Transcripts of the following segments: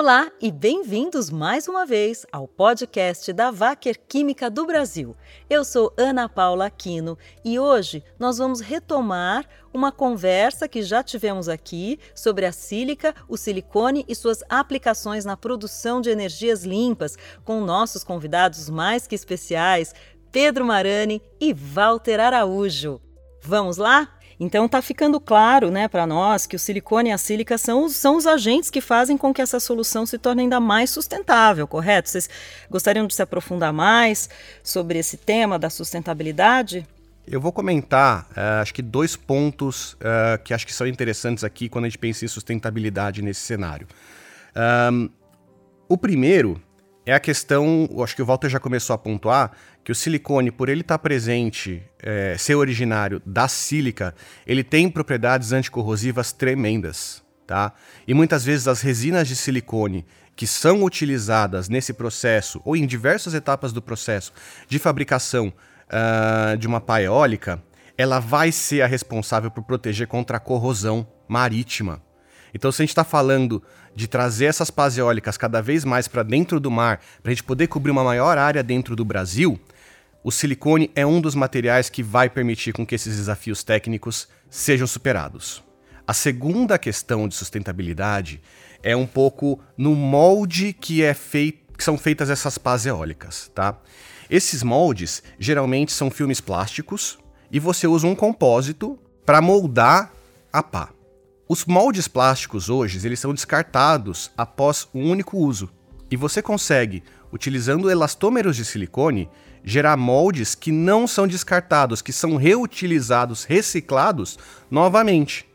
Olá e bem-vindos mais uma vez ao podcast da Wacker Química do Brasil. Eu sou Ana Paula Aquino e hoje nós vamos retomar uma conversa que já tivemos aqui sobre a sílica, o silicone e suas aplicações na produção de energias limpas com nossos convidados mais que especiais, Pedro Marani e Walter Araújo. Vamos lá? Então está ficando claro né, para nós que o silicone e a sílica são os, são os agentes que fazem com que essa solução se torne ainda mais sustentável, correto? Vocês gostariam de se aprofundar mais sobre esse tema da sustentabilidade? Eu vou comentar, uh, acho que dois pontos uh, que acho que são interessantes aqui quando a gente pensa em sustentabilidade nesse cenário. Um, o primeiro é a questão, acho que o Walter já começou a pontuar, que o silicone, por ele estar presente, é, ser originário da sílica, ele tem propriedades anticorrosivas tremendas, tá? E muitas vezes as resinas de silicone que são utilizadas nesse processo, ou em diversas etapas do processo de fabricação uh, de uma pá eólica, ela vai ser a responsável por proteger contra a corrosão marítima. Então, se a gente está falando de trazer essas pás eólicas cada vez mais para dentro do mar, para a gente poder cobrir uma maior área dentro do Brasil, o silicone é um dos materiais que vai permitir com que esses desafios técnicos sejam superados. A segunda questão de sustentabilidade é um pouco no molde que, é que são feitas essas pás eólicas, tá? Esses moldes geralmente são filmes plásticos e você usa um compósito para moldar a pá. Os moldes plásticos hoje, eles são descartados após um único uso. E você consegue, utilizando elastômeros de silicone, gerar moldes que não são descartados, que são reutilizados, reciclados novamente.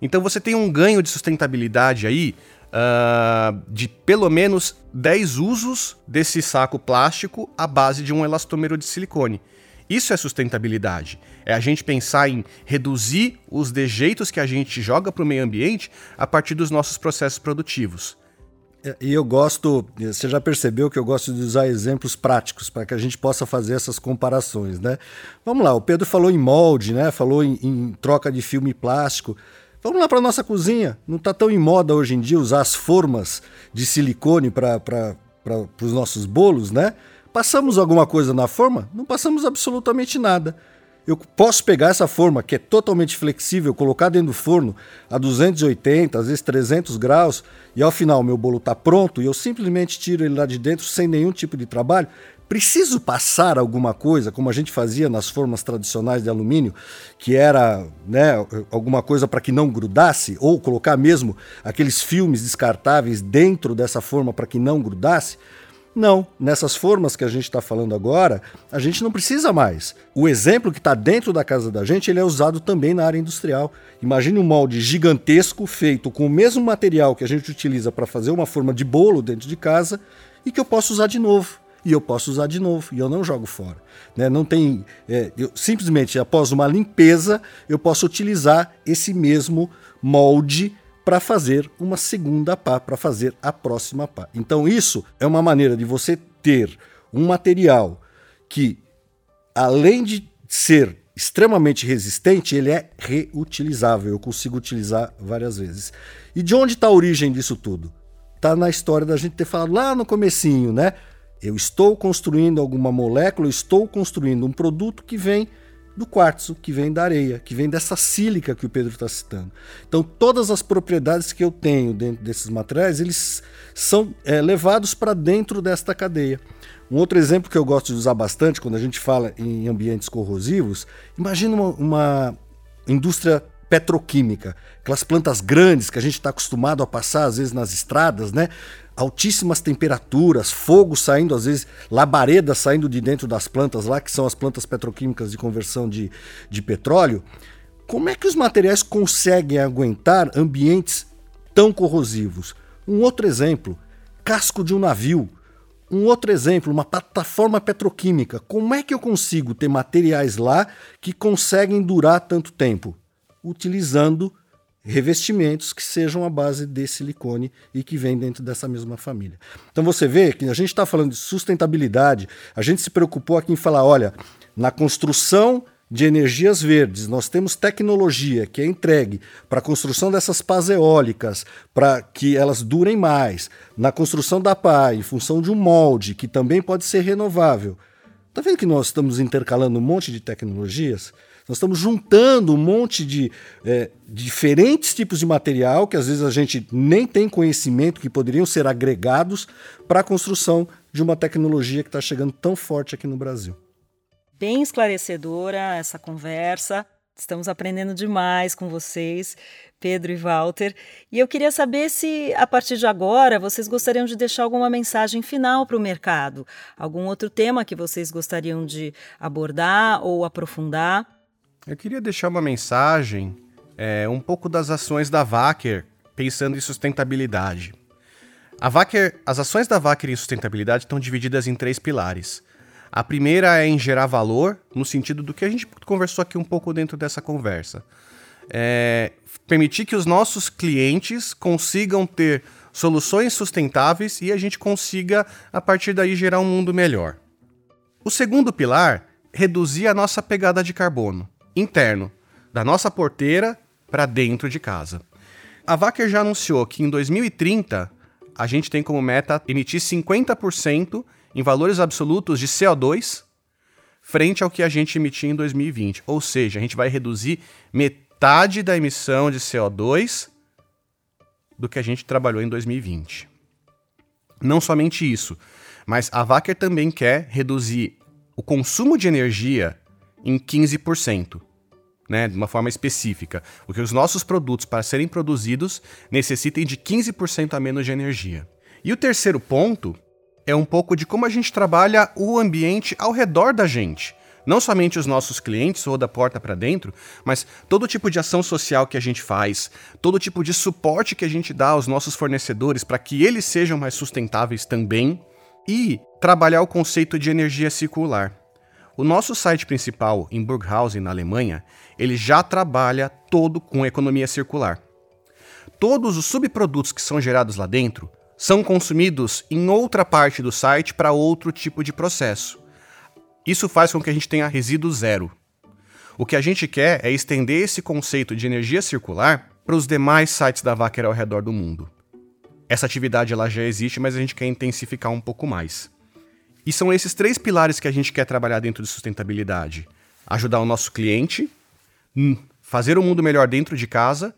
Então você tem um ganho de sustentabilidade aí uh, de pelo menos 10 usos desse saco plástico à base de um elastômero de silicone. Isso é sustentabilidade. É a gente pensar em reduzir os dejeitos que a gente joga para o meio ambiente a partir dos nossos processos produtivos. E eu gosto, você já percebeu que eu gosto de usar exemplos práticos para que a gente possa fazer essas comparações, né? Vamos lá, o Pedro falou em molde, né? Falou em, em troca de filme plástico. Vamos lá para nossa cozinha. Não está tão em moda hoje em dia usar as formas de silicone para os nossos bolos, né? Passamos alguma coisa na forma? Não passamos absolutamente nada. Eu posso pegar essa forma, que é totalmente flexível, colocar dentro do forno a 280, às vezes 300 graus, e ao final meu bolo está pronto e eu simplesmente tiro ele lá de dentro sem nenhum tipo de trabalho. Preciso passar alguma coisa, como a gente fazia nas formas tradicionais de alumínio, que era né, alguma coisa para que não grudasse, ou colocar mesmo aqueles filmes descartáveis dentro dessa forma para que não grudasse? Não, nessas formas que a gente está falando agora, a gente não precisa mais. O exemplo que está dentro da casa da gente, ele é usado também na área industrial. Imagine um molde gigantesco feito com o mesmo material que a gente utiliza para fazer uma forma de bolo dentro de casa e que eu posso usar de novo. E eu posso usar de novo, e eu não jogo fora. Né? Não tem. É, eu, simplesmente após uma limpeza, eu posso utilizar esse mesmo molde para fazer uma segunda pá, para fazer a próxima pá. Então, isso é uma maneira de você ter um material que, além de ser extremamente resistente, ele é reutilizável. Eu consigo utilizar várias vezes. E de onde está a origem disso tudo? Está na história da gente ter falado lá no comecinho, né? Eu estou construindo alguma molécula, estou construindo um produto que vem do quartzo, que vem da areia, que vem dessa sílica que o Pedro está citando. Então, todas as propriedades que eu tenho dentro desses materiais, eles são é, levados para dentro desta cadeia. Um outro exemplo que eu gosto de usar bastante quando a gente fala em ambientes corrosivos, imagina uma, uma indústria petroquímica, aquelas plantas grandes que a gente está acostumado a passar às vezes nas estradas, né? altíssimas temperaturas, fogo saindo, às vezes labaredas saindo de dentro das plantas lá, que são as plantas petroquímicas de conversão de, de petróleo. Como é que os materiais conseguem aguentar ambientes tão corrosivos? Um outro exemplo, casco de um navio. Um outro exemplo, uma plataforma petroquímica. Como é que eu consigo ter materiais lá que conseguem durar tanto tempo? Utilizando revestimentos que sejam a base de silicone e que vem dentro dessa mesma família. Então você vê que a gente está falando de sustentabilidade, a gente se preocupou aqui em falar, olha, na construção de energias verdes, nós temos tecnologia que é entregue para a construção dessas pás eólicas, para que elas durem mais, na construção da pá, em função de um molde que também pode ser renovável. Está vendo que nós estamos intercalando um monte de tecnologias? Nós estamos juntando um monte de é, diferentes tipos de material que às vezes a gente nem tem conhecimento que poderiam ser agregados para a construção de uma tecnologia que está chegando tão forte aqui no Brasil. Bem esclarecedora essa conversa. Estamos aprendendo demais com vocês, Pedro e Walter. E eu queria saber se, a partir de agora, vocês gostariam de deixar alguma mensagem final para o mercado. Algum outro tema que vocês gostariam de abordar ou aprofundar? Eu queria deixar uma mensagem, é, um pouco das ações da Wacker, pensando em sustentabilidade. A as ações da Wacker em sustentabilidade estão divididas em três pilares. A primeira é em gerar valor, no sentido do que a gente conversou aqui um pouco dentro dessa conversa. É permitir que os nossos clientes consigam ter soluções sustentáveis e a gente consiga, a partir daí, gerar um mundo melhor. O segundo pilar, reduzir a nossa pegada de carbono interno, da nossa porteira para dentro de casa. A Wacker já anunciou que em 2030 a gente tem como meta emitir 50% em valores absolutos de CO2 frente ao que a gente emitia em 2020. Ou seja, a gente vai reduzir metade da emissão de CO2 do que a gente trabalhou em 2020. Não somente isso, mas a Wacker também quer reduzir o consumo de energia em 15%. Né, de uma forma específica, porque os nossos produtos, para serem produzidos, necessitem de 15% a menos de energia. E o terceiro ponto é um pouco de como a gente trabalha o ambiente ao redor da gente. Não somente os nossos clientes ou da porta para dentro, mas todo tipo de ação social que a gente faz, todo tipo de suporte que a gente dá aos nossos fornecedores para que eles sejam mais sustentáveis também e trabalhar o conceito de energia circular. O nosso site principal em Burghausen, na Alemanha, ele já trabalha todo com economia circular. Todos os subprodutos que são gerados lá dentro são consumidos em outra parte do site para outro tipo de processo. Isso faz com que a gente tenha resíduo zero. O que a gente quer é estender esse conceito de energia circular para os demais sites da Wacker ao redor do mundo. Essa atividade ela já existe, mas a gente quer intensificar um pouco mais. E são esses três pilares que a gente quer trabalhar dentro de sustentabilidade: ajudar o nosso cliente, hum, fazer o mundo melhor dentro de casa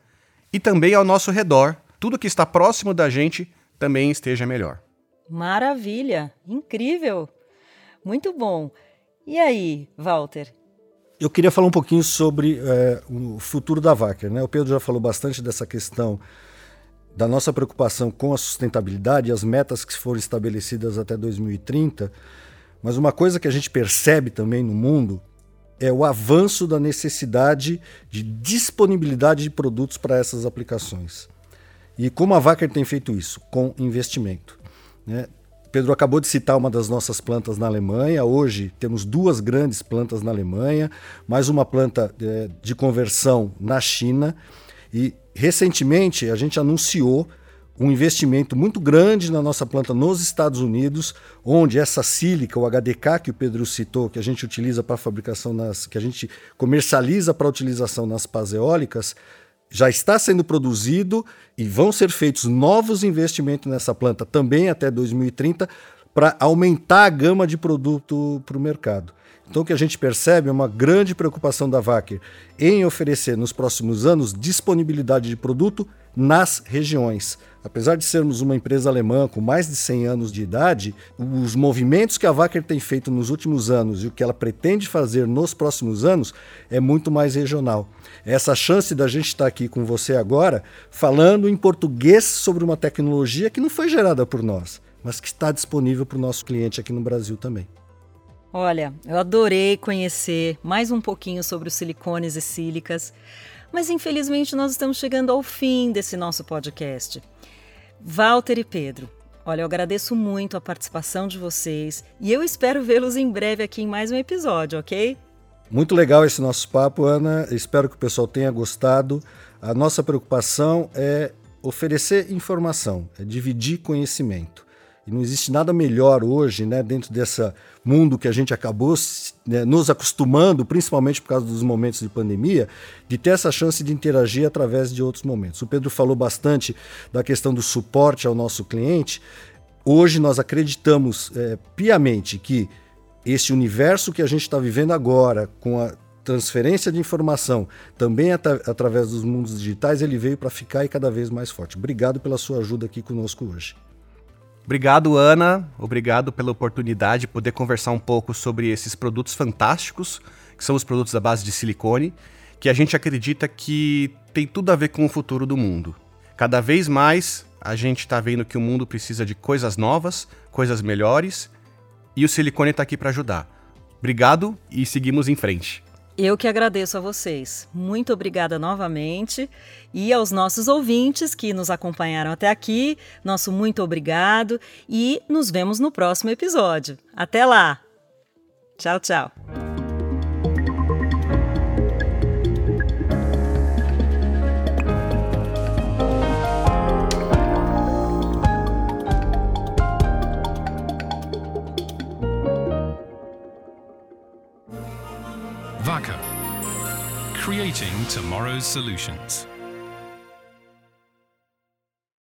e também ao nosso redor, tudo que está próximo da gente também esteja melhor. Maravilha! Incrível! Muito bom. E aí, Walter? Eu queria falar um pouquinho sobre é, o futuro da Wacker. Né? O Pedro já falou bastante dessa questão da nossa preocupação com a sustentabilidade as metas que foram estabelecidas até 2030, mas uma coisa que a gente percebe também no mundo é o avanço da necessidade de disponibilidade de produtos para essas aplicações. E como a Wacker tem feito isso? Com investimento. Né? Pedro acabou de citar uma das nossas plantas na Alemanha. Hoje temos duas grandes plantas na Alemanha, mais uma planta é, de conversão na China. E recentemente a gente anunciou um investimento muito grande na nossa planta nos Estados Unidos, onde essa sílica, o HDK que o Pedro citou, que a gente utiliza para fabricação nas, que a gente comercializa para utilização nas pás eólicas, já está sendo produzido e vão ser feitos novos investimentos nessa planta também até 2030 para aumentar a gama de produto para o mercado. Então, o que a gente percebe é uma grande preocupação da Wacker em oferecer nos próximos anos disponibilidade de produto nas regiões. Apesar de sermos uma empresa alemã com mais de 100 anos de idade, os movimentos que a Wacker tem feito nos últimos anos e o que ela pretende fazer nos próximos anos é muito mais regional. Essa chance da gente estar aqui com você agora, falando em português sobre uma tecnologia que não foi gerada por nós, mas que está disponível para o nosso cliente aqui no Brasil também. Olha, eu adorei conhecer mais um pouquinho sobre os silicones e sílicas, mas infelizmente nós estamos chegando ao fim desse nosso podcast. Walter e Pedro, olha, eu agradeço muito a participação de vocês e eu espero vê-los em breve aqui em mais um episódio, ok? Muito legal esse nosso papo, Ana. Espero que o pessoal tenha gostado. A nossa preocupação é oferecer informação, é dividir conhecimento. E não existe nada melhor hoje, né, dentro desse mundo que a gente acabou né, nos acostumando, principalmente por causa dos momentos de pandemia, de ter essa chance de interagir através de outros momentos. O Pedro falou bastante da questão do suporte ao nosso cliente. Hoje nós acreditamos é, piamente que esse universo que a gente está vivendo agora, com a transferência de informação também at através dos mundos digitais, ele veio para ficar e cada vez mais forte. Obrigado pela sua ajuda aqui conosco hoje. Obrigado, Ana. Obrigado pela oportunidade de poder conversar um pouco sobre esses produtos fantásticos, que são os produtos da base de silicone, que a gente acredita que tem tudo a ver com o futuro do mundo. Cada vez mais a gente está vendo que o mundo precisa de coisas novas, coisas melhores, e o silicone está aqui para ajudar. Obrigado e seguimos em frente. Eu que agradeço a vocês. Muito obrigada novamente. E aos nossos ouvintes que nos acompanharam até aqui, nosso muito obrigado e nos vemos no próximo episódio. Até lá! Tchau, tchau! Solutions.